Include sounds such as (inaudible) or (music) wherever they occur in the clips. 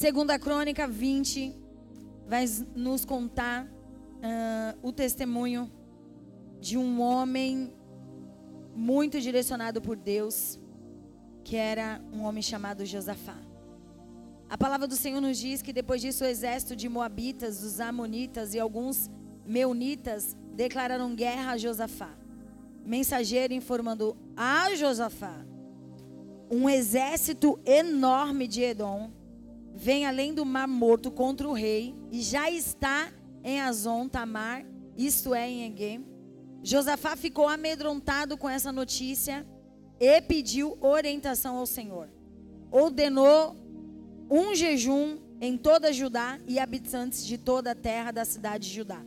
Segunda Crônica 20 vai nos contar uh, o testemunho de um homem muito direcionado por Deus, que era um homem chamado Josafá. A palavra do Senhor nos diz que depois disso o exército de Moabitas, dos Amonitas e alguns Meunitas declararam guerra a Josafá. Mensageiro informando a Josafá: um exército enorme de Edom vem além do Mar Morto contra o rei e já está em Azon Tamar, isto é, em Egem. Josafá ficou amedrontado com essa notícia e pediu orientação ao Senhor. Ordenou um jejum em toda Judá e habitantes de toda a terra da cidade de Judá.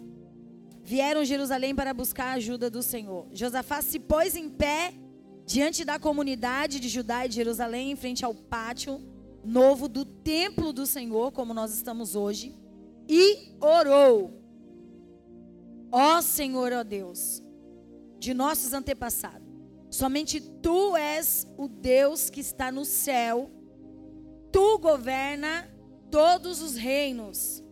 Vieram Jerusalém para buscar a ajuda do Senhor. Josafá se pôs em pé diante da comunidade de Judá e de Jerusalém, em frente ao pátio novo do templo do Senhor, como nós estamos hoje, e orou: Ó Senhor, ó Deus, de nossos antepassados, somente tu és o Deus que está no céu Tu governa todos os reinos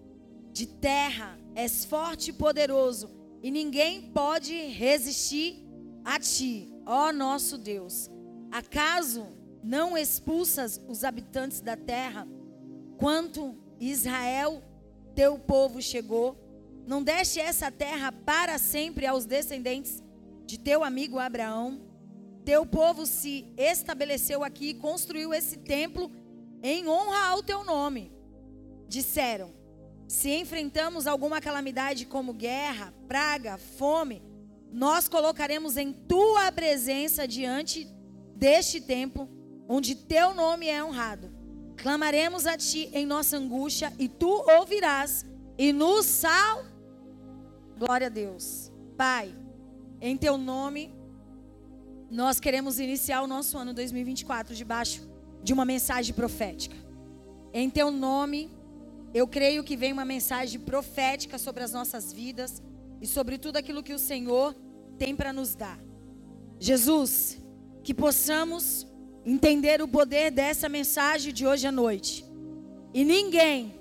de terra, és forte e poderoso, e ninguém pode resistir a ti, ó nosso Deus. Acaso não expulsas os habitantes da terra, quanto Israel, teu povo, chegou? Não deste essa terra para sempre aos descendentes de teu amigo Abraão? Teu povo se estabeleceu aqui e construiu esse templo em honra ao teu nome. Disseram: Se enfrentamos alguma calamidade como guerra, praga, fome, nós colocaremos em tua presença diante deste templo, onde teu nome é honrado. Clamaremos a ti em nossa angústia e tu ouvirás e nos sal. Glória a Deus. Pai, em teu nome nós queremos iniciar o nosso ano 2024 debaixo de uma mensagem profética. Em teu nome, eu creio que vem uma mensagem profética sobre as nossas vidas e sobre tudo aquilo que o Senhor tem para nos dar. Jesus, que possamos entender o poder dessa mensagem de hoje à noite. E ninguém,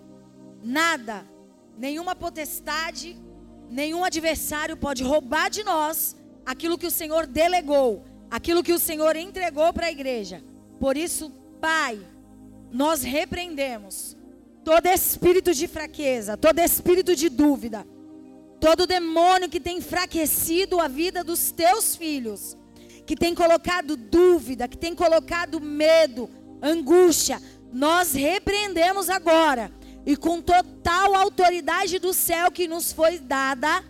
nada, nenhuma potestade, nenhum adversário pode roubar de nós aquilo que o Senhor delegou, aquilo que o Senhor entregou para a igreja. Por isso, Pai, nós repreendemos todo espírito de fraqueza, todo espírito de dúvida, todo demônio que tem enfraquecido a vida dos teus filhos, que tem colocado dúvida, que tem colocado medo, angústia, nós repreendemos agora. E com total autoridade do céu que nos foi dada,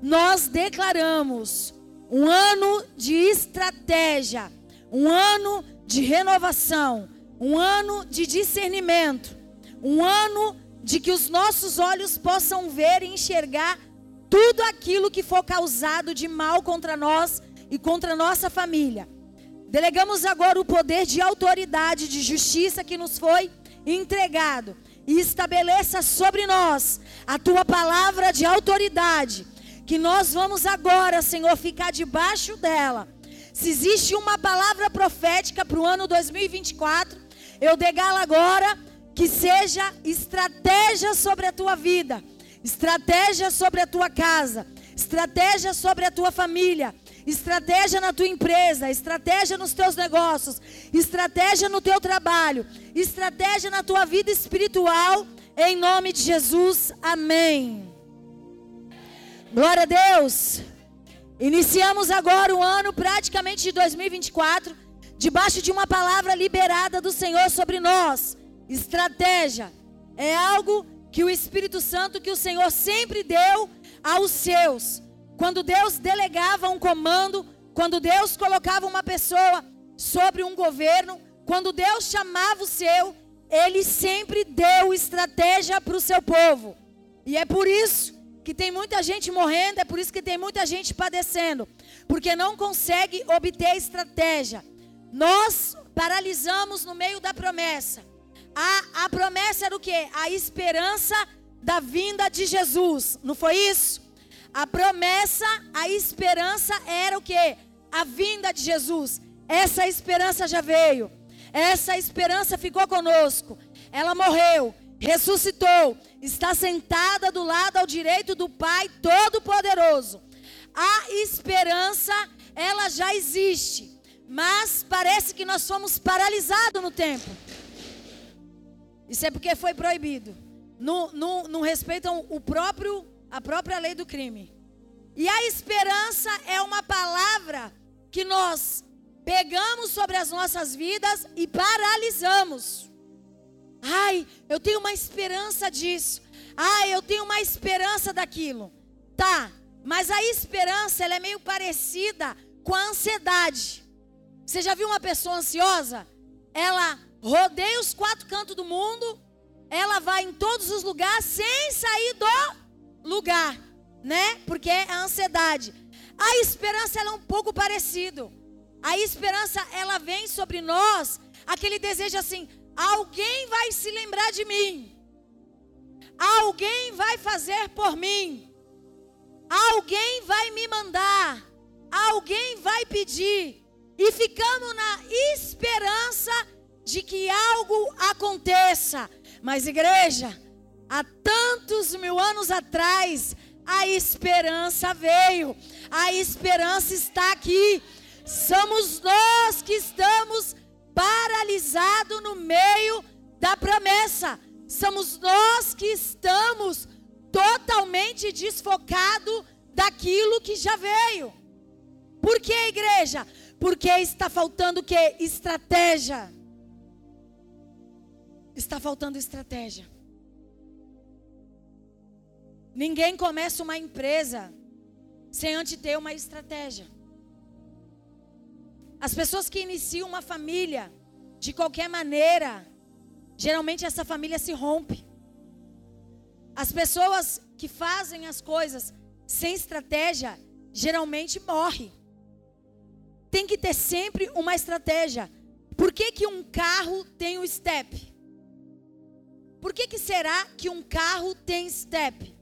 nós declaramos um ano de estratégia, um ano de renovação, um ano de discernimento, um ano de que os nossos olhos possam ver e enxergar tudo aquilo que for causado de mal contra nós e contra nossa família. Delegamos agora o poder de autoridade, de justiça que nos foi entregado e estabeleça sobre nós a tua palavra de autoridade, que nós vamos agora, Senhor, ficar debaixo dela se existe uma palavra profética para o ano 2024, eu degalo agora que seja estratégia sobre a tua vida, estratégia sobre a tua casa, estratégia sobre a tua família, estratégia na tua empresa, estratégia nos teus negócios, estratégia no teu trabalho, estratégia na tua vida espiritual, em nome de Jesus. Amém. Glória a Deus. Iniciamos agora o ano praticamente de 2024, debaixo de uma palavra liberada do Senhor sobre nós. Estratégia é algo que o Espírito Santo, que o Senhor sempre deu aos seus. Quando Deus delegava um comando, quando Deus colocava uma pessoa sobre um governo, quando Deus chamava o seu, ele sempre deu estratégia para o seu povo. E é por isso que tem muita gente morrendo, é por isso que tem muita gente padecendo, porque não consegue obter estratégia. Nós paralisamos no meio da promessa. A, a promessa era o que? A esperança da vinda de Jesus, não foi isso? A promessa, a esperança era o que? A vinda de Jesus. Essa esperança já veio. Essa esperança ficou conosco. ela morreu, ressuscitou, está sentada do lado ao direito do Pai Todo-Poderoso. A esperança, ela já existe, mas parece que nós fomos paralisados no tempo. Isso é porque foi proibido. Não, não, não respeitam o próprio, a própria lei do crime. E a esperança é uma palavra que nós pegamos sobre as nossas vidas e paralisamos. Ai, eu tenho uma esperança disso. Ai, eu tenho uma esperança daquilo. Tá, mas a esperança ela é meio parecida com a ansiedade. Você já viu uma pessoa ansiosa? Ela rodeia os quatro cantos do mundo, ela vai em todos os lugares sem sair do lugar, né? Porque é a ansiedade. A esperança é um pouco parecido. A esperança ela vem sobre nós, aquele desejo assim: alguém vai se lembrar de mim. Alguém vai fazer por mim. Alguém vai me mandar. Alguém vai pedir. E ficamos na esperança de que algo aconteça. Mas, igreja, há tantos mil anos atrás, a esperança veio. A esperança está aqui. Somos nós que estamos paralisados no meio da promessa. Somos nós que estamos totalmente desfocados daquilo que já veio. Por que, igreja? Porque está faltando o que? Estratégia. Está faltando estratégia. Ninguém começa uma empresa sem antes ter uma estratégia. As pessoas que iniciam uma família de qualquer maneira, geralmente essa família se rompe. As pessoas que fazem as coisas sem estratégia, geralmente morrem. Tem que ter sempre uma estratégia. Por que, que um carro tem o step? Por que, que será que um carro tem step?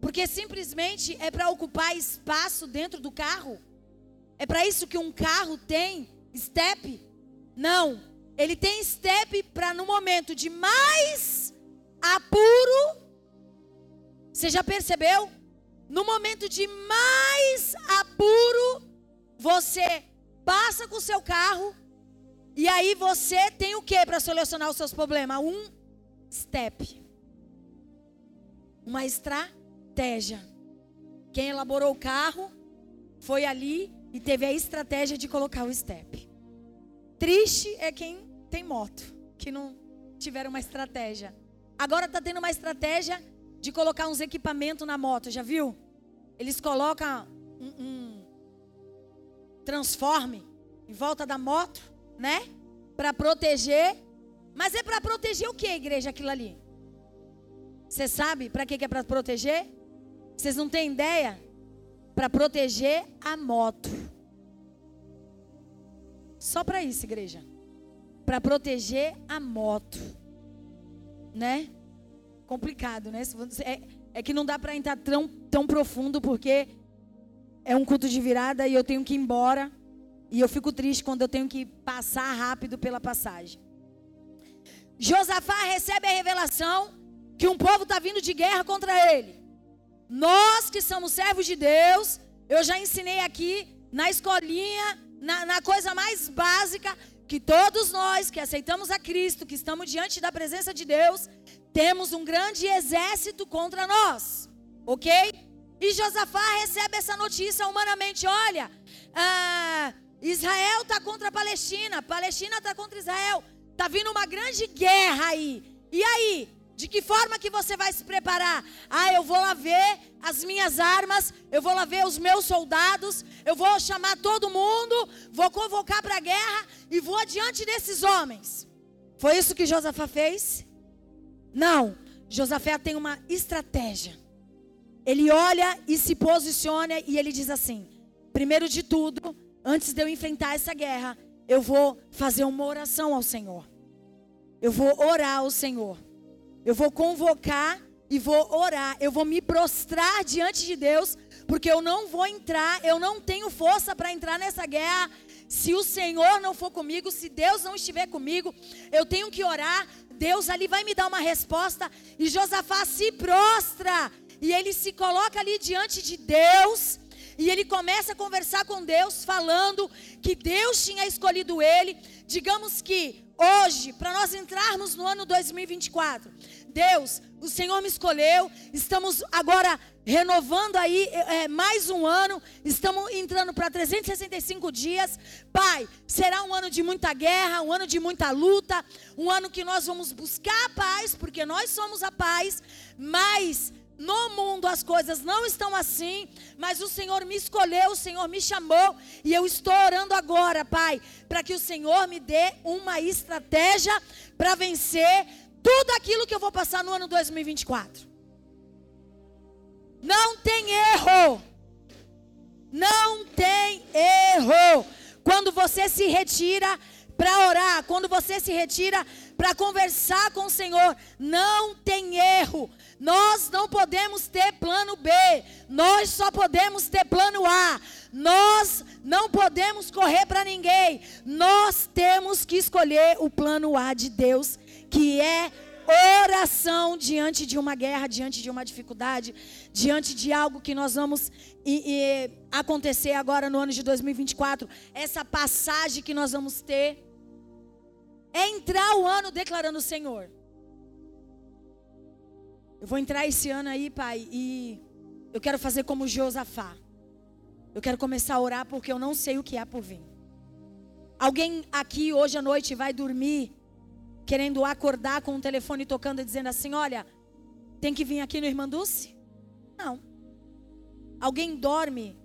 Porque simplesmente é para ocupar espaço dentro do carro? É para isso que um carro tem step? Não. Ele tem step para no momento de mais apuro. Você já percebeu? No momento de mais apuro, você passa com o seu carro e aí você tem o que para solucionar os seus problemas? Um step. Uma estratégia. Quem elaborou o carro foi ali e teve a estratégia de colocar o step. Triste é quem tem moto, que não tiveram uma estratégia. Agora está tendo uma estratégia de colocar uns equipamentos na moto, já viu? Eles colocam um, um transforme em volta da moto, né? Para proteger. Mas é para proteger o que, igreja, aquilo ali? Você sabe para que, que é para proteger? Vocês não têm ideia? para proteger a moto. Só para isso, igreja. Para proteger a moto. Né? Complicado, né? É, é que não dá para entrar tão, tão profundo porque é um culto de virada e eu tenho que ir embora. E eu fico triste quando eu tenho que passar rápido pela passagem. Josafá recebe a revelação que um povo está vindo de guerra contra ele. Nós que somos servos de Deus, eu já ensinei aqui na escolinha, na, na coisa mais básica, que todos nós que aceitamos a Cristo, que estamos diante da presença de Deus, temos um grande exército contra nós, ok? E Josafá recebe essa notícia humanamente: olha, ah, Israel está contra a Palestina, Palestina está contra Israel, está vindo uma grande guerra aí. E aí? De que forma que você vai se preparar? Ah, eu vou lá ver as minhas armas, eu vou lá ver os meus soldados, eu vou chamar todo mundo, vou convocar para a guerra e vou adiante desses homens. Foi isso que Josafá fez? Não. Josafé tem uma estratégia. Ele olha e se posiciona e ele diz assim: primeiro de tudo, antes de eu enfrentar essa guerra, eu vou fazer uma oração ao Senhor. Eu vou orar ao Senhor. Eu vou convocar e vou orar, eu vou me prostrar diante de Deus, porque eu não vou entrar, eu não tenho força para entrar nessa guerra. Se o Senhor não for comigo, se Deus não estiver comigo, eu tenho que orar. Deus ali vai me dar uma resposta. E Josafá se prostra. E ele se coloca ali diante de Deus. E ele começa a conversar com Deus, falando que Deus tinha escolhido ele. Digamos que hoje, para nós entrarmos no ano 2024, Deus, o Senhor me escolheu, estamos agora renovando aí é, mais um ano, estamos entrando para 365 dias. Pai, será um ano de muita guerra, um ano de muita luta, um ano que nós vamos buscar a paz, porque nós somos a paz, mas no mundo as coisas não estão assim, mas o Senhor me escolheu, o Senhor me chamou e eu estou orando agora, Pai, para que o Senhor me dê uma estratégia para vencer tudo aquilo que eu vou passar no ano 2024. Não tem erro. Não tem erro. Quando você se retira para orar, quando você se retira para conversar com o Senhor, não tem erro. Nós não podemos ter plano B, nós só podemos ter plano A. Nós não podemos correr para ninguém. Nós temos que escolher o plano A de Deus, que é oração diante de uma guerra, diante de uma dificuldade, diante de algo que nós vamos e, e, acontecer agora no ano de 2024. Essa passagem que nós vamos ter é entrar o ano declarando: Senhor, eu vou entrar esse ano aí, pai, e eu quero fazer como Josafá. Eu quero começar a orar porque eu não sei o que há por vir. Alguém aqui hoje à noite vai dormir querendo acordar com o telefone tocando e dizendo assim: Olha, tem que vir aqui no Irmã Dulce? Não. Alguém dorme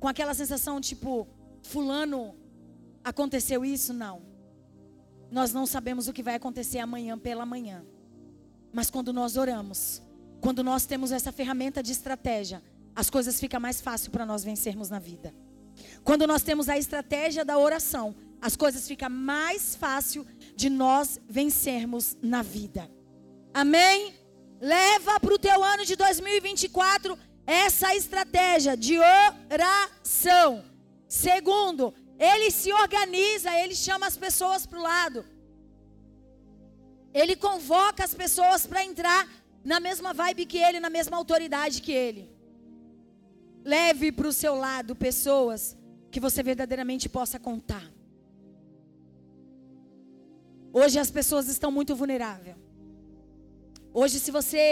com aquela sensação tipo: Fulano, aconteceu isso? Não. Nós não sabemos o que vai acontecer amanhã pela manhã. Mas quando nós oramos, quando nós temos essa ferramenta de estratégia, as coisas ficam mais fáceis para nós vencermos na vida. Quando nós temos a estratégia da oração, as coisas ficam mais fácil de nós vencermos na vida. Amém? Leva para o teu ano de 2024 essa estratégia de oração. Segundo, ele se organiza, ele chama as pessoas para o lado. Ele convoca as pessoas para entrar na mesma vibe que ele, na mesma autoridade que ele. Leve para o seu lado pessoas que você verdadeiramente possa contar. Hoje as pessoas estão muito vulneráveis. Hoje, se você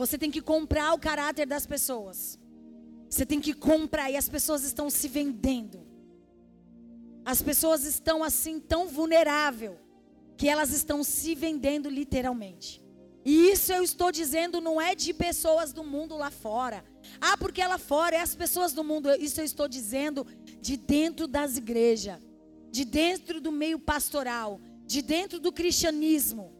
você tem que comprar o caráter das pessoas. Você tem que comprar e as pessoas estão se vendendo. As pessoas estão assim tão vulnerável que elas estão se vendendo literalmente. E isso eu estou dizendo não é de pessoas do mundo lá fora. Ah, porque lá fora é as pessoas do mundo. Isso eu estou dizendo de dentro das igrejas, de dentro do meio pastoral, de dentro do cristianismo.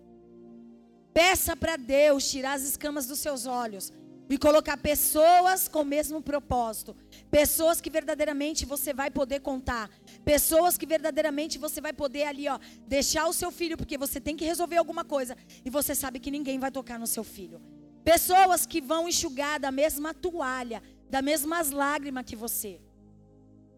Peça para Deus tirar as escamas dos seus olhos e colocar pessoas com o mesmo propósito. Pessoas que verdadeiramente você vai poder contar. Pessoas que verdadeiramente você vai poder ali, ó, deixar o seu filho, porque você tem que resolver alguma coisa e você sabe que ninguém vai tocar no seu filho. Pessoas que vão enxugar da mesma toalha, das mesmas lágrimas que você.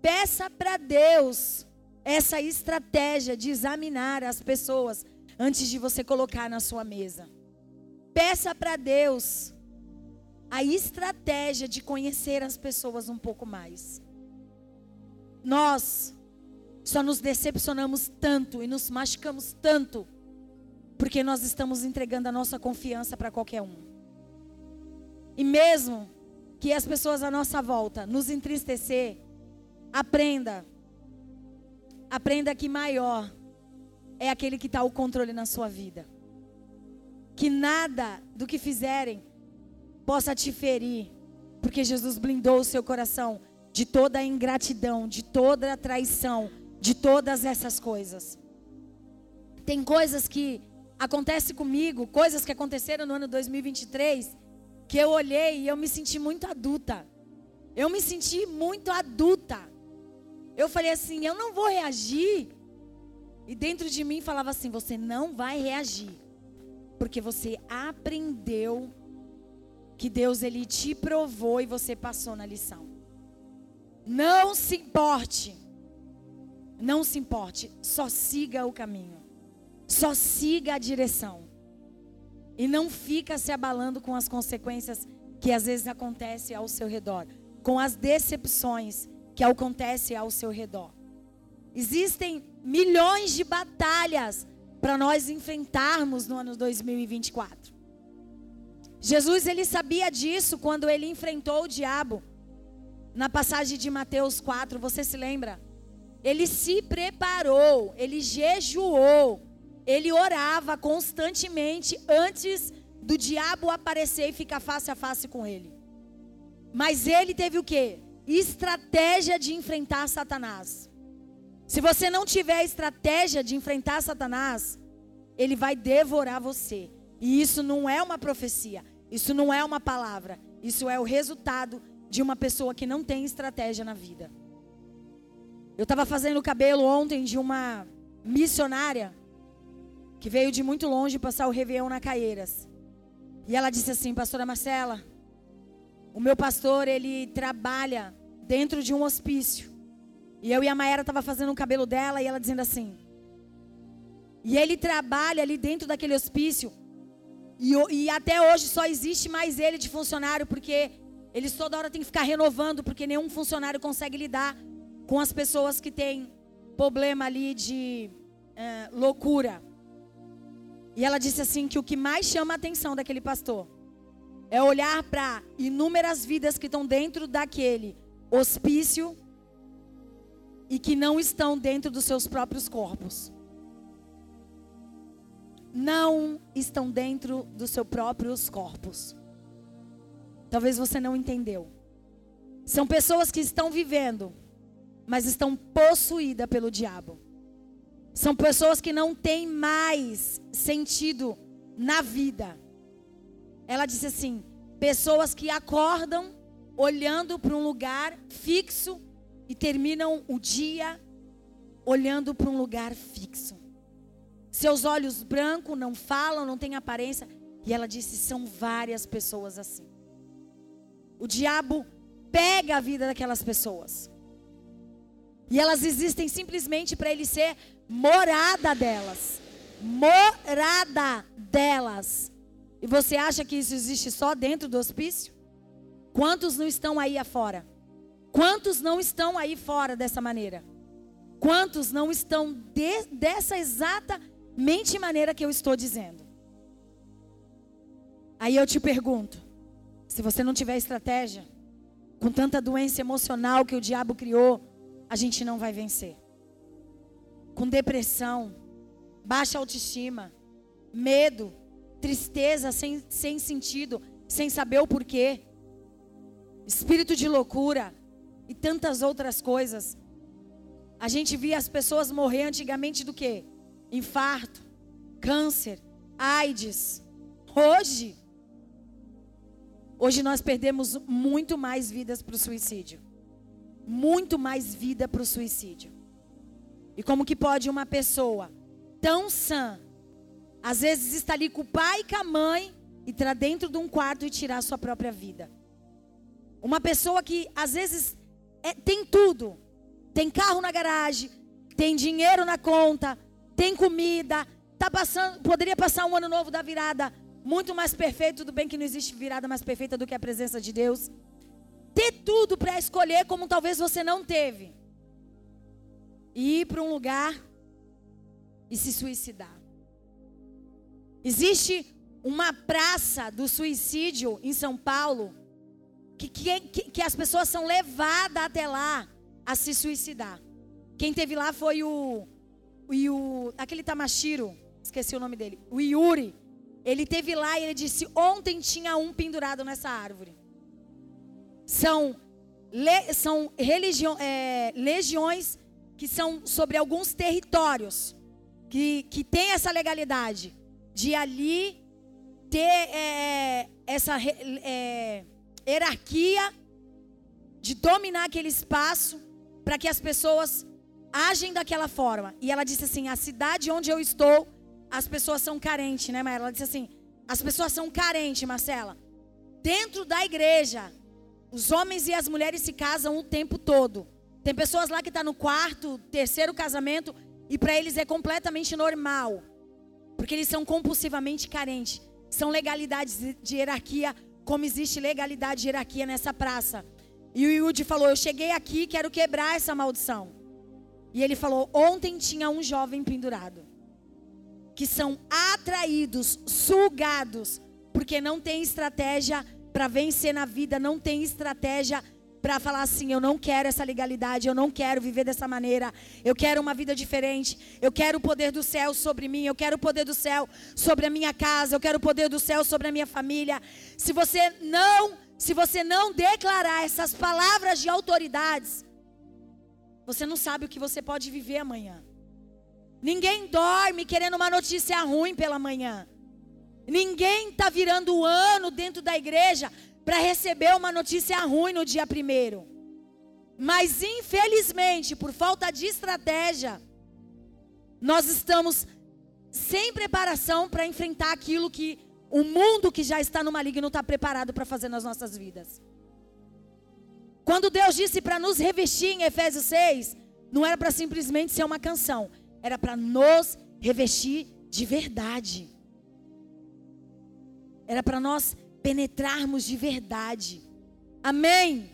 Peça para Deus essa estratégia de examinar as pessoas antes de você colocar na sua mesa. Peça para Deus a estratégia de conhecer as pessoas um pouco mais. Nós só nos decepcionamos tanto e nos machucamos tanto porque nós estamos entregando a nossa confiança para qualquer um. E mesmo que as pessoas à nossa volta nos entristecer, aprenda. Aprenda que maior é aquele que está o controle na sua vida. Que nada do que fizerem possa te ferir, porque Jesus blindou o seu coração de toda a ingratidão, de toda a traição, de todas essas coisas. Tem coisas que acontecem comigo, coisas que aconteceram no ano 2023, que eu olhei e eu me senti muito adulta. Eu me senti muito adulta. Eu falei assim, eu não vou reagir. E dentro de mim falava assim, você não vai reagir. Porque você aprendeu que Deus ele te provou e você passou na lição. Não se importe. Não se importe, só siga o caminho. Só siga a direção. E não fica se abalando com as consequências que às vezes acontecem ao seu redor, com as decepções que acontecem ao seu redor. Existem milhões de batalhas para nós enfrentarmos no ano 2024. Jesus ele sabia disso quando ele enfrentou o diabo. Na passagem de Mateus 4, você se lembra? Ele se preparou, ele jejuou, ele orava constantemente antes do diabo aparecer e ficar face a face com ele. Mas ele teve o quê? Estratégia de enfrentar Satanás. Se você não tiver estratégia de enfrentar Satanás, ele vai devorar você. E isso não é uma profecia, isso não é uma palavra, isso é o resultado de uma pessoa que não tem estratégia na vida. Eu estava fazendo o cabelo ontem de uma missionária que veio de muito longe passar o Réveillon na Caieiras. E ela disse assim, pastora Marcela, o meu pastor, ele trabalha dentro de um hospício. E eu e a Maera tava fazendo o cabelo dela e ela dizendo assim. E ele trabalha ali dentro daquele hospício. E, e até hoje só existe mais ele de funcionário, porque eles toda hora tem que ficar renovando, porque nenhum funcionário consegue lidar com as pessoas que têm problema ali de é, loucura. E ela disse assim que o que mais chama a atenção daquele pastor é olhar para inúmeras vidas que estão dentro daquele hospício e que não estão dentro dos seus próprios corpos. Não estão dentro dos seus próprios corpos. Talvez você não entendeu. São pessoas que estão vivendo, mas estão possuídas pelo diabo. São pessoas que não têm mais sentido na vida. Ela disse assim: pessoas que acordam olhando para um lugar fixo e terminam o dia olhando para um lugar fixo. Seus olhos brancos não falam, não têm aparência. E ela disse: são várias pessoas assim. O diabo pega a vida daquelas pessoas. E elas existem simplesmente para ele ser morada delas. Morada delas. E você acha que isso existe só dentro do hospício? Quantos não estão aí afora? Quantos não estão aí fora dessa maneira? Quantos não estão de, dessa exatamente maneira que eu estou dizendo? Aí eu te pergunto: se você não tiver estratégia, com tanta doença emocional que o diabo criou, a gente não vai vencer. Com depressão, baixa autoestima, medo, tristeza sem, sem sentido, sem saber o porquê, espírito de loucura, e tantas outras coisas. A gente via as pessoas morrer antigamente do que? Infarto, câncer, AIDS. Hoje, hoje nós perdemos muito mais vidas para o suicídio. Muito mais vida para o suicídio. E como que pode uma pessoa tão sã, às vezes está ali com o pai e com a mãe, entrar dentro de um quarto e tirar a sua própria vida? Uma pessoa que às vezes é, tem tudo. Tem carro na garagem, tem dinheiro na conta, tem comida, tá passando, poderia passar um ano novo da virada muito mais perfeito, tudo bem que não existe virada mais perfeita do que a presença de Deus. Ter tudo para escolher como talvez você não teve. E ir para um lugar e se suicidar. Existe uma praça do suicídio em São Paulo que, que, que as pessoas são levadas até lá a se suicidar. Quem teve lá foi o, o, o aquele Tamashiro, esqueci o nome dele, o Yuri. Ele teve lá e ele disse: ontem tinha um pendurado nessa árvore. São, le, são religião, é, legiões que são sobre alguns territórios que, que tem essa legalidade de ali ter é, essa é, hierarquia de dominar aquele espaço para que as pessoas agem daquela forma. E ela disse assim: a cidade onde eu estou, as pessoas são carentes, né, Maria? Ela disse assim: as pessoas são carentes, Marcela. dentro da igreja, os homens e as mulheres se casam o tempo todo. Tem pessoas lá que estão tá no quarto, terceiro casamento, e para eles é completamente normal. Porque eles são compulsivamente carentes. São legalidades de hierarquia, como existe legalidade de hierarquia nessa praça. E o Yudi falou: Eu cheguei aqui, quero quebrar essa maldição. E ele falou: Ontem tinha um jovem pendurado. Que são atraídos, sugados, porque não tem estratégia para vencer na vida, não tem estratégia para falar assim: eu não quero essa legalidade, eu não quero viver dessa maneira, eu quero uma vida diferente, eu quero o poder do céu sobre mim, eu quero o poder do céu sobre a minha casa, eu quero o poder do céu sobre a minha família. Se você não, se você não declarar essas palavras de autoridades, você não sabe o que você pode viver amanhã. Ninguém dorme querendo uma notícia ruim pela manhã. Ninguém está virando o ano dentro da igreja para receber uma notícia ruim no dia primeiro. Mas infelizmente, por falta de estratégia, nós estamos sem preparação para enfrentar aquilo que o mundo que já está no maligno está preparado para fazer nas nossas vidas. Quando Deus disse para nos revestir em Efésios 6, não era para simplesmente ser uma canção, era para nos revestir de verdade. Era para nós penetrarmos de verdade. Amém.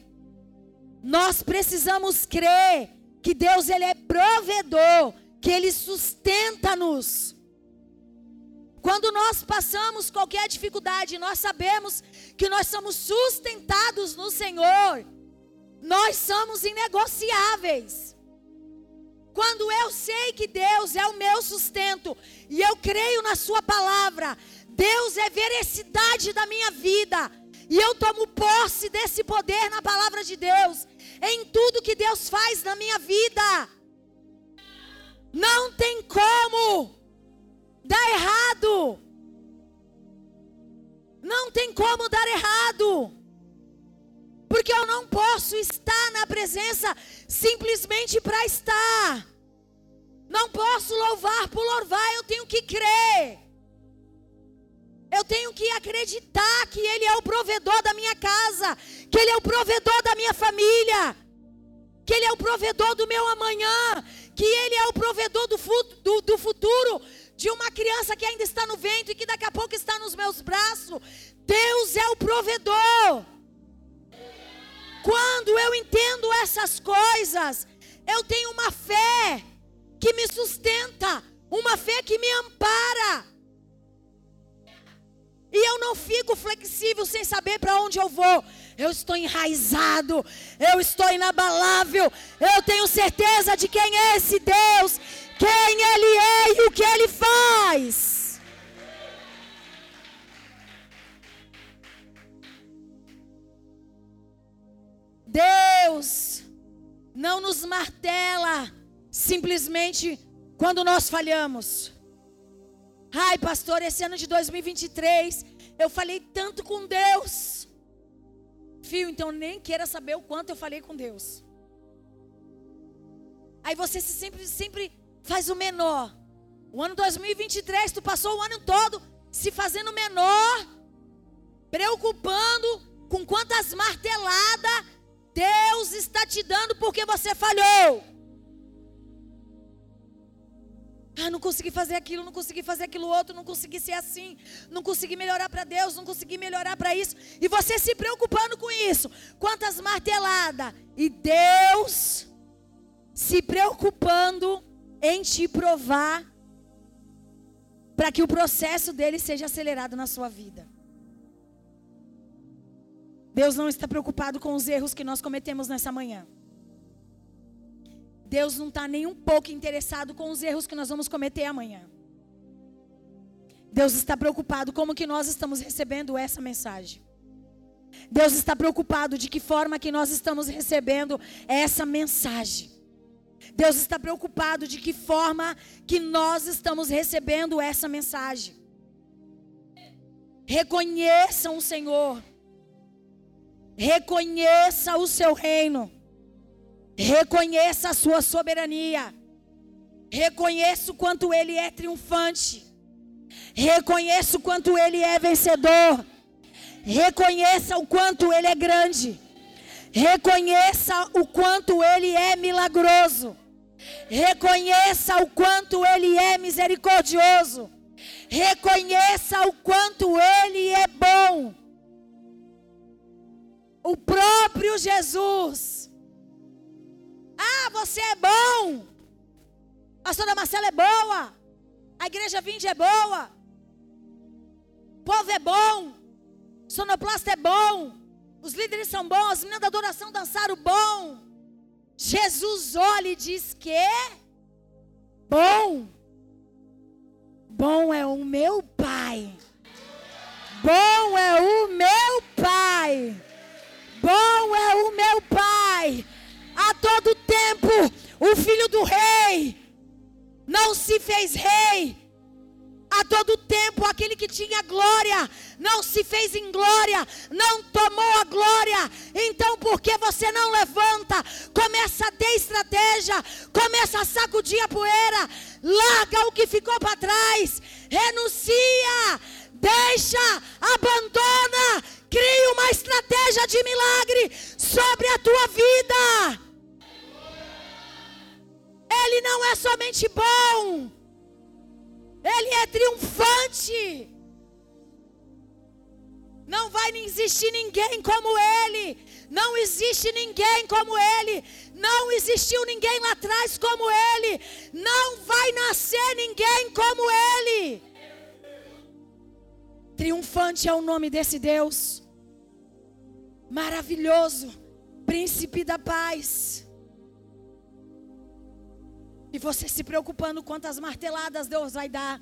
Nós precisamos crer que Deus ele é provedor, que ele sustenta-nos. Quando nós passamos qualquer dificuldade, nós sabemos que nós somos sustentados no Senhor. Nós somos inegociáveis. Quando eu sei que Deus é o meu sustento e eu creio na Sua palavra, Deus é veracidade da minha vida. E eu tomo posse desse poder na palavra de Deus, em tudo que Deus faz na minha vida. Não tem como dar errado. Não tem como dar errado. Porque eu não posso estar na presença simplesmente para estar. Não posso louvar por louvar, eu tenho que crer. Eu tenho que acreditar que Ele é o provedor da minha casa, que Ele é o provedor da minha família, que Ele é o provedor do meu amanhã, que Ele é o provedor do, do, do futuro de uma criança que ainda está no ventre e que daqui a pouco está nos meus braços. Deus é o provedor. Quando eu entendo essas coisas, eu tenho uma fé que me sustenta, uma fé que me ampara. E eu não fico flexível sem saber para onde eu vou. Eu estou enraizado, eu estou inabalável. Eu tenho certeza de quem é esse Deus, quem Ele é e o que Ele faz. Deus não nos martela simplesmente quando nós falhamos. Ai, pastor, esse ano de 2023 eu falei tanto com Deus. Fio, então nem queira saber o quanto eu falei com Deus. Aí você se sempre, sempre faz o menor. O ano 2023, tu passou o ano todo se fazendo menor, preocupando com quantas marteladas Deus está te dando porque você falhou. Ah, não consegui fazer aquilo, não consegui fazer aquilo outro, não consegui ser assim, não consegui melhorar para Deus, não consegui melhorar para isso. E você se preocupando com isso. Quantas marteladas. E Deus se preocupando em te provar para que o processo dele seja acelerado na sua vida. Deus não está preocupado com os erros que nós cometemos nessa manhã. Deus não está nem um pouco interessado com os erros que nós vamos cometer amanhã. Deus está preocupado como que nós estamos recebendo essa mensagem. Deus está preocupado de que forma que nós estamos recebendo essa mensagem. Deus está preocupado de que forma que nós estamos recebendo essa mensagem. Reconheçam o Senhor. Reconheça o seu reino. Reconheça a sua soberania. Reconheça o quanto ele é triunfante. Reconheça o quanto ele é vencedor. Reconheça o quanto Ele é grande. Reconheça o quanto Ele é milagroso. Reconheça o quanto Ele é misericordioso. Reconheça o quanto Ele é bom. O próprio Jesus. Ah, você é bom. A pastora Marcela é boa. A igreja Vinde é boa. O povo é bom. O sonoplasta é bom. Os líderes são bons. As meninas da adoração dançaram bom. Jesus olha e diz que bom. Bom é o meu Pai. Bom é o meu Pai. Todo tempo, o filho do rei não se fez rei a todo tempo aquele que tinha glória não se fez em glória, não tomou a glória. Então, por que você não levanta? Começa a ter estratégia, começa a sacudir a poeira, larga o que ficou para trás, renuncia, deixa, abandona, cria uma estratégia de milagre sobre a tua vida. Ele não é somente bom, ele é triunfante. Não vai existir ninguém como ele. Não existe ninguém como ele. Não existiu ninguém lá atrás como ele. Não vai nascer ninguém como ele. Triunfante é o nome desse Deus. Maravilhoso. Príncipe da paz. E você se preocupando quantas marteladas Deus vai dar.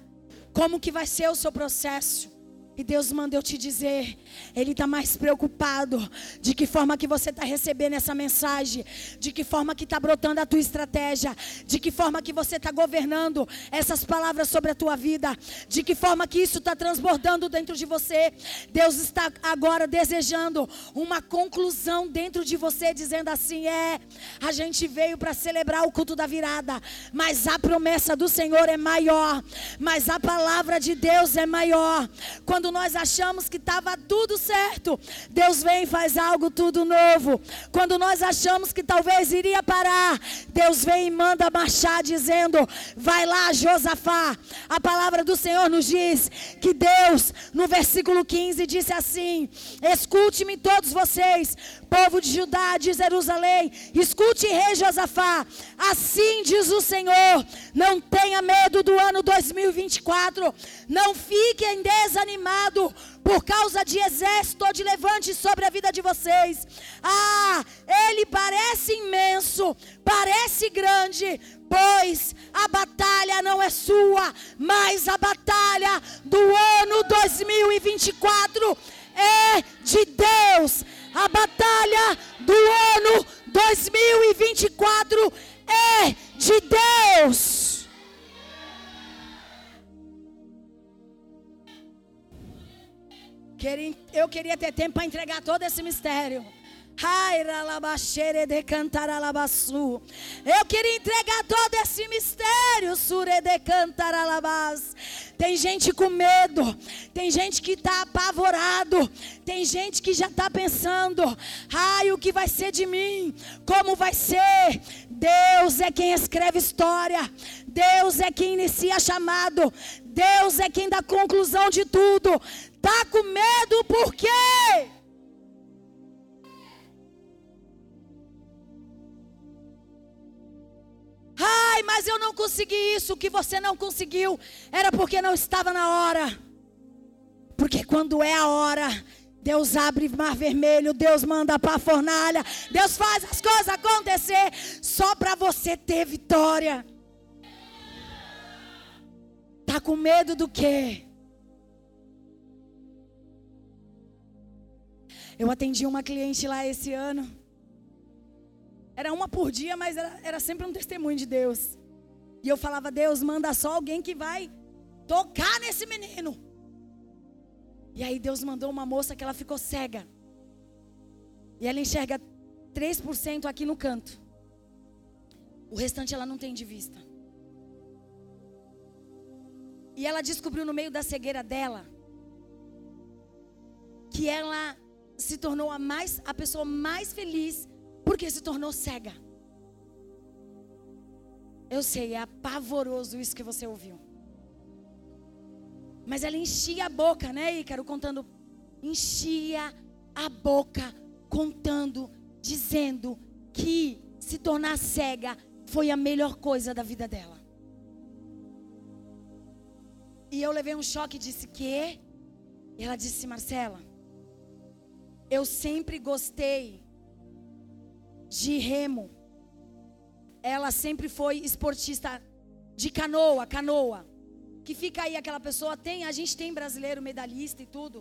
Como que vai ser o seu processo? E Deus manda eu te dizer, Ele está mais preocupado de que forma que você está recebendo essa mensagem, de que forma que está brotando a tua estratégia, de que forma que você está governando essas palavras sobre a tua vida, de que forma que isso está transbordando dentro de você. Deus está agora desejando uma conclusão dentro de você, dizendo assim: é, a gente veio para celebrar o culto da virada, mas a promessa do Senhor é maior, mas a palavra de Deus é maior. Quando quando nós achamos que estava tudo certo, Deus vem e faz algo tudo novo. Quando nós achamos que talvez iria parar, Deus vem e manda marchar, dizendo: Vai lá, Josafá. A palavra do Senhor nos diz que Deus, no versículo 15, disse assim: Escute-me todos vocês, povo de Judá, de Jerusalém, escute, rei Josafá. Assim diz o Senhor: Não tenha medo do ano 2024, não fiquem desanimados por causa de exército ou de levante sobre a vida de vocês. Ah, ele parece imenso, parece grande, pois a batalha não é sua, mas a batalha do ano 2024 é de Deus. A batalha do ano 2024 é de Deus. Eu queria ter tempo para entregar todo esse mistério. Eu queria entregar todo esse mistério. Tem gente com medo. Tem gente que está apavorado. Tem gente que já está pensando: ai, o que vai ser de mim? Como vai ser? Deus é quem escreve história. Deus é quem inicia chamado. Deus é quem dá conclusão de tudo. Tá com medo por quê? Ai, mas eu não consegui isso. O que você não conseguiu era porque não estava na hora. Porque quando é a hora, Deus abre mar vermelho, Deus manda para a fornalha, Deus faz as coisas acontecer só para você ter vitória. Tá com medo do quê? Eu atendi uma cliente lá esse ano. Era uma por dia, mas era, era sempre um testemunho de Deus. E eu falava, Deus, manda só alguém que vai tocar nesse menino. E aí Deus mandou uma moça que ela ficou cega. E ela enxerga 3% aqui no canto. O restante ela não tem de vista. E ela descobriu no meio da cegueira dela que ela se tornou a mais a pessoa mais feliz porque se tornou cega. Eu sei, é apavoroso isso que você ouviu. Mas ela enchia a boca, né, Ícaro, contando. Enchia a boca, contando, dizendo que se tornar cega foi a melhor coisa da vida dela. E eu levei um choque e disse: Que? E ela disse: Marcela, eu sempre gostei de remo. Ela sempre foi esportista de canoa, canoa. Que fica aí aquela pessoa, tem, a gente tem brasileiro medalhista e tudo.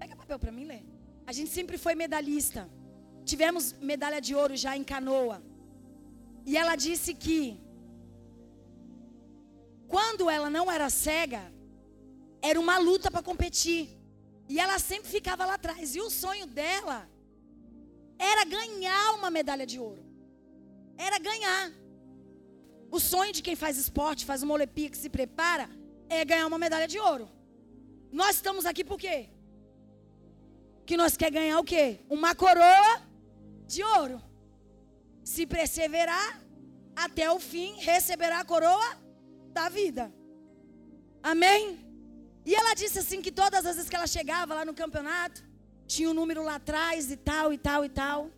Pega papel para mim ler. A gente sempre foi medalhista. Tivemos medalha de ouro já em canoa. E ela disse que quando ela não era cega, era uma luta para competir. E ela sempre ficava lá atrás. E o sonho dela era ganhar uma medalha de ouro. Era ganhar. O sonho de quem faz esporte, faz uma que se prepara, é ganhar uma medalha de ouro. Nós estamos aqui por quê? Que nós quer ganhar o quê? Uma coroa de ouro. Se perseverar até o fim, receberá a coroa da vida. Amém? E ela disse assim que todas as vezes que ela chegava lá no campeonato, tinha um número lá atrás e tal, e tal, e tal.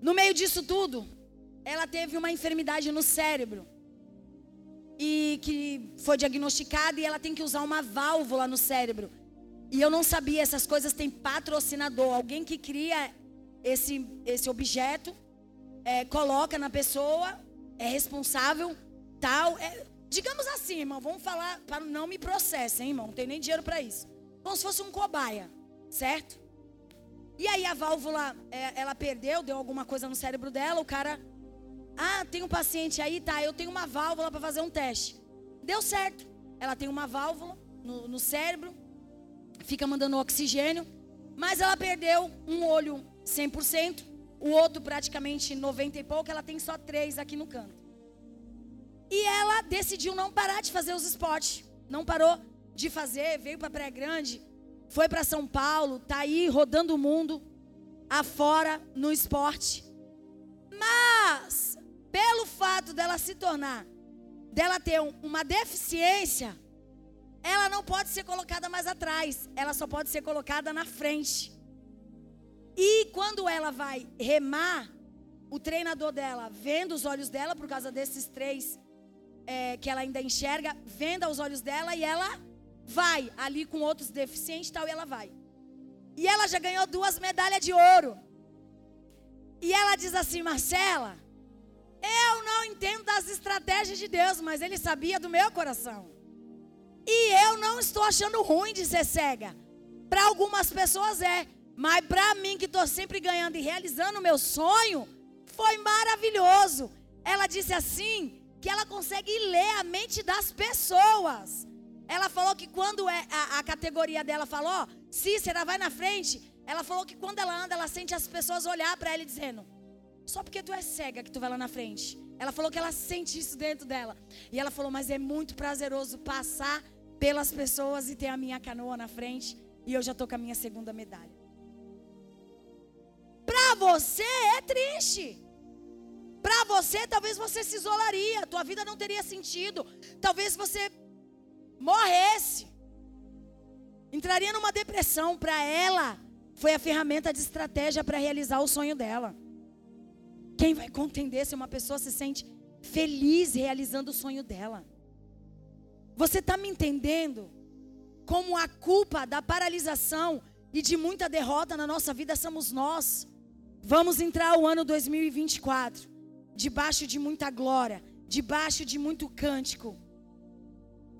No meio disso tudo, ela teve uma enfermidade no cérebro. E que foi diagnosticada e ela tem que usar uma válvula no cérebro. E eu não sabia, essas coisas têm patrocinador. Alguém que cria esse, esse objeto, é, coloca na pessoa, é responsável, tal. É, digamos assim, irmão, vamos falar para não me processem, irmão. Não tem nem dinheiro para isso. Como se fosse um cobaia, certo? E aí a válvula, é, ela perdeu, deu alguma coisa no cérebro dela, o cara. Ah, tem um paciente aí, tá? Eu tenho uma válvula para fazer um teste. Deu certo. Ela tem uma válvula no, no cérebro, fica mandando oxigênio, mas ela perdeu um olho 100%, o outro praticamente 90 e pouco, ela tem só três aqui no canto. E ela decidiu não parar de fazer os esportes. Não parou de fazer, veio para Praia Grande, foi para São Paulo, tá aí rodando o mundo afora no esporte. Mas pelo fato dela se tornar, dela ter uma deficiência, ela não pode ser colocada mais atrás, ela só pode ser colocada na frente. E quando ela vai remar, o treinador dela, vendo os olhos dela, por causa desses três é, que ela ainda enxerga, vendo aos olhos dela e ela vai ali com outros deficientes e tal, e ela vai. E ela já ganhou duas medalhas de ouro. E ela diz assim, Marcela, eu não entendo das estratégias de Deus, mas Ele sabia do meu coração. E eu não estou achando ruim de ser cega. Para algumas pessoas é, mas para mim que estou sempre ganhando e realizando o meu sonho, foi maravilhoso. Ela disse assim que ela consegue ler a mente das pessoas. Ela falou que quando é a, a categoria dela falou, Cícera, vai na frente. Ela falou que quando ela anda, ela sente as pessoas olhar para ela dizendo: Só porque tu é cega que tu vai lá na frente. Ela falou que ela sente isso dentro dela. E ela falou: Mas é muito prazeroso passar pelas pessoas e ter a minha canoa na frente. E eu já tô com a minha segunda medalha. Para você é triste. Para você, talvez você se isolaria, tua vida não teria sentido. Talvez você morresse. Entraria numa depressão. Para ela, foi a ferramenta de estratégia para realizar o sonho dela. Quem vai contender se uma pessoa se sente feliz realizando o sonho dela? Você está me entendendo? Como a culpa da paralisação e de muita derrota na nossa vida somos nós. Vamos entrar o ano 2024 debaixo de muita glória, debaixo de muito cântico.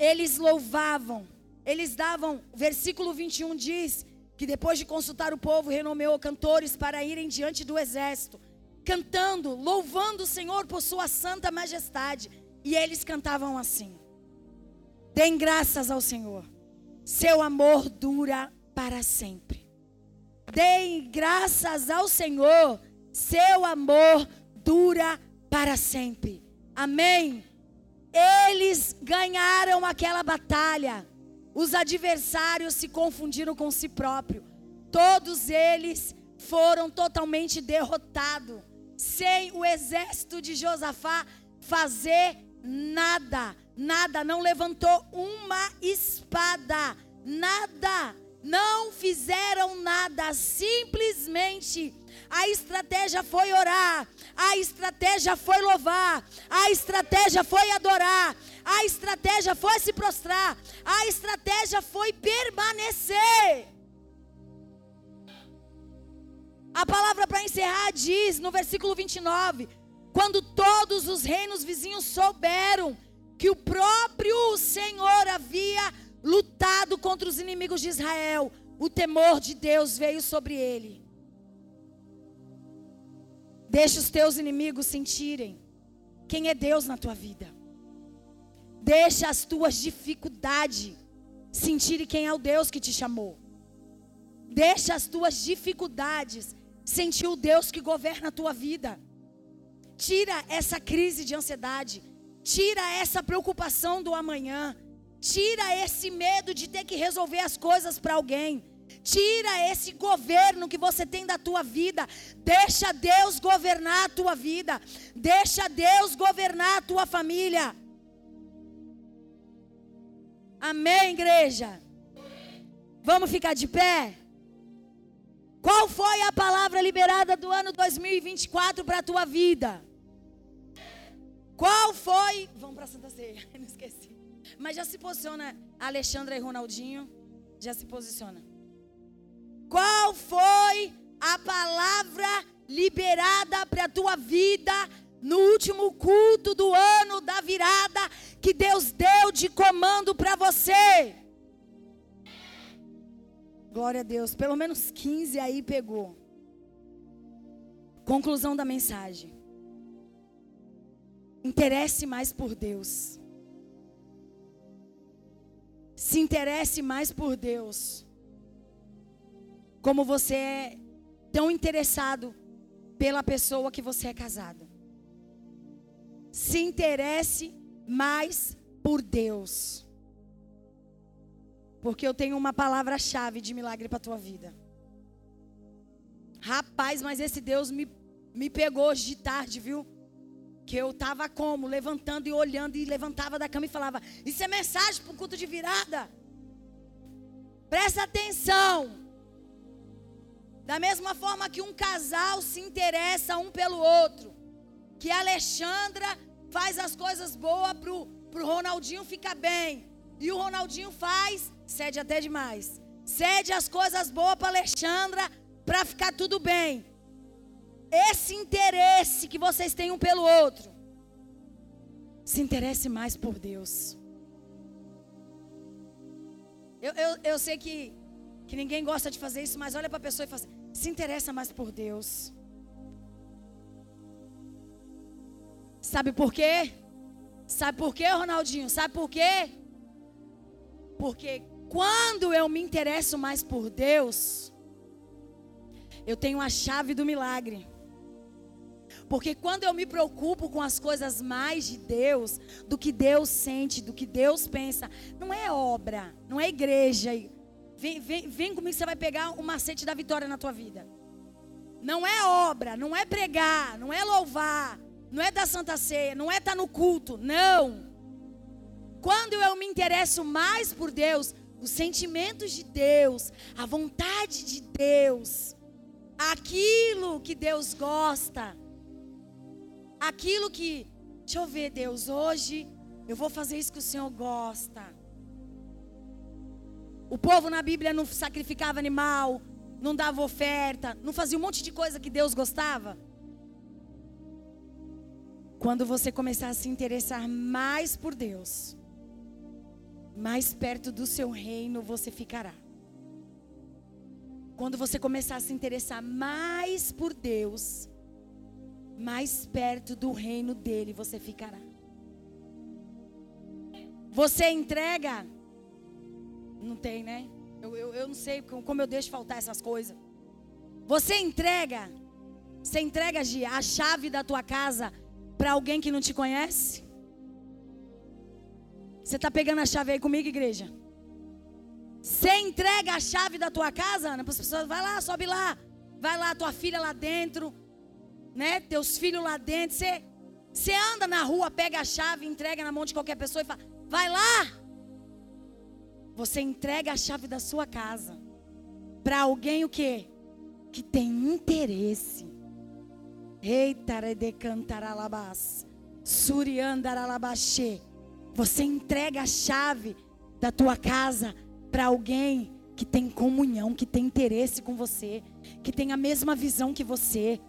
Eles louvavam, eles davam, versículo 21 diz que depois de consultar o povo, renomeou cantores para irem diante do exército, cantando, louvando o Senhor por sua santa majestade. E eles cantavam assim: Dêem graças ao Senhor, seu amor dura para sempre. Deem graças ao Senhor, seu amor dura para sempre. Amém. Eles ganharam aquela batalha. Os adversários se confundiram com si próprio. Todos eles foram totalmente derrotados, sem o exército de Josafá fazer nada. Nada, não levantou uma espada, nada. Não fizeram nada, simplesmente a estratégia foi orar, a estratégia foi louvar, a estratégia foi adorar, a estratégia foi se prostrar, a estratégia foi permanecer. A palavra para encerrar diz no versículo 29: quando todos os reinos vizinhos souberam que o próprio Senhor havia lutado contra os inimigos de Israel, o temor de Deus veio sobre ele. Deixa os teus inimigos sentirem quem é Deus na tua vida. Deixa as tuas dificuldades sentirem quem é o Deus que te chamou. Deixa as tuas dificuldades sentir o Deus que governa a tua vida. Tira essa crise de ansiedade. Tira essa preocupação do amanhã. Tira esse medo de ter que resolver as coisas para alguém. Tira esse governo que você tem da tua vida. Deixa Deus governar a tua vida. Deixa Deus governar a tua família. Amém, igreja? Vamos ficar de pé? Qual foi a palavra liberada do ano 2024 para a tua vida? Qual foi? Vamos para Santa Ceia, (laughs) não esqueci. Mas já se posiciona, Alexandra e Ronaldinho, já se posiciona. Qual foi a palavra liberada para a tua vida no último culto do ano da virada que Deus deu de comando para você? Glória a Deus, pelo menos 15 aí pegou. Conclusão da mensagem. Interesse mais por Deus. Se interesse mais por Deus como você é tão interessado pela pessoa que você é casado. Se interesse mais por Deus. Porque eu tenho uma palavra-chave de milagre para a tua vida. Rapaz, mas esse Deus me, me pegou hoje de tarde, viu? Que eu estava como? Levantando e olhando e levantava da cama e falava: Isso é mensagem para o culto de virada. Presta atenção. Da mesma forma que um casal se interessa um pelo outro. Que a Alexandra faz as coisas boas pro, pro Ronaldinho ficar bem. E o Ronaldinho faz, cede até demais. Cede as coisas boas para Alexandra para ficar tudo bem. Esse interesse que vocês têm um pelo outro. Se interesse mais por Deus. Eu, eu, eu sei que que ninguém gosta de fazer isso, mas olha para a pessoa e fala assim, se interessa mais por Deus. Sabe por quê? Sabe por quê, Ronaldinho? Sabe por quê? Porque quando eu me interesso mais por Deus, eu tenho a chave do milagre. Porque quando eu me preocupo com as coisas mais de Deus, do que Deus sente, do que Deus pensa, não é obra, não é igreja, Vem, vem, vem comigo, você vai pegar o macete da vitória na tua vida. Não é obra, não é pregar, não é louvar, não é dar santa ceia, não é estar no culto, não. Quando eu me interesso mais por Deus, os sentimentos de Deus, a vontade de Deus, aquilo que Deus gosta, aquilo que, deixa eu ver, Deus, hoje eu vou fazer isso que o Senhor gosta. O povo na Bíblia não sacrificava animal, não dava oferta, não fazia um monte de coisa que Deus gostava. Quando você começar a se interessar mais por Deus, mais perto do seu reino você ficará. Quando você começar a se interessar mais por Deus, mais perto do reino dele você ficará. Você entrega não tem, né? Eu, eu, eu não sei como eu deixo faltar essas coisas. Você entrega, você entrega a chave da tua casa para alguém que não te conhece? Você está pegando a chave aí comigo, igreja? Você entrega a chave da tua casa, Ana, para as pessoas, vai lá, sobe lá. Vai lá, tua filha lá dentro, né? Teus filhos lá dentro. Você, você anda na rua, pega a chave, entrega na mão de qualquer pessoa e fala, vai lá. Você entrega a chave da sua casa para alguém o quê? Que tem interesse. Eita, de cantaralabás. Suriandaralabaxê. Você entrega a chave da tua casa para alguém que tem comunhão, que tem interesse com você, que tem a mesma visão que você.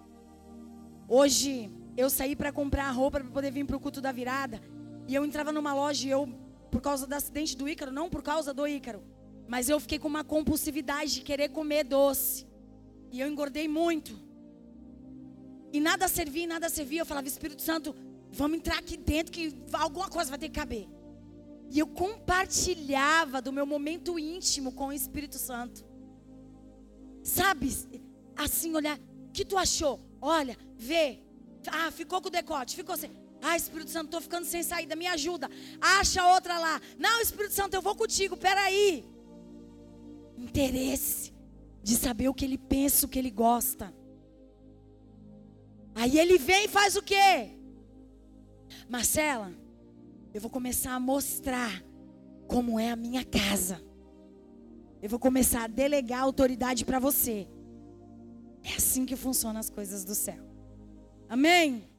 Hoje eu saí para comprar roupa para poder vir para o culto da virada e eu entrava numa loja e eu por causa do acidente do Ícaro, não por causa do Ícaro, mas eu fiquei com uma compulsividade de querer comer doce. E eu engordei muito. E nada servia, nada servia. Eu falava, Espírito Santo, vamos entrar aqui dentro que alguma coisa vai ter que caber. E eu compartilhava do meu momento íntimo com o Espírito Santo. Sabe, assim, olhar, o que tu achou? Olha, vê. Ah, ficou com o decote, ficou assim. Ah, Espírito Santo, estou ficando sem saída, me ajuda. Acha outra lá. Não, Espírito Santo, eu vou contigo, peraí. Interesse de saber o que ele pensa, o que ele gosta. Aí ele vem e faz o quê? Marcela, eu vou começar a mostrar como é a minha casa. Eu vou começar a delegar autoridade para você. É assim que funcionam as coisas do céu. Amém?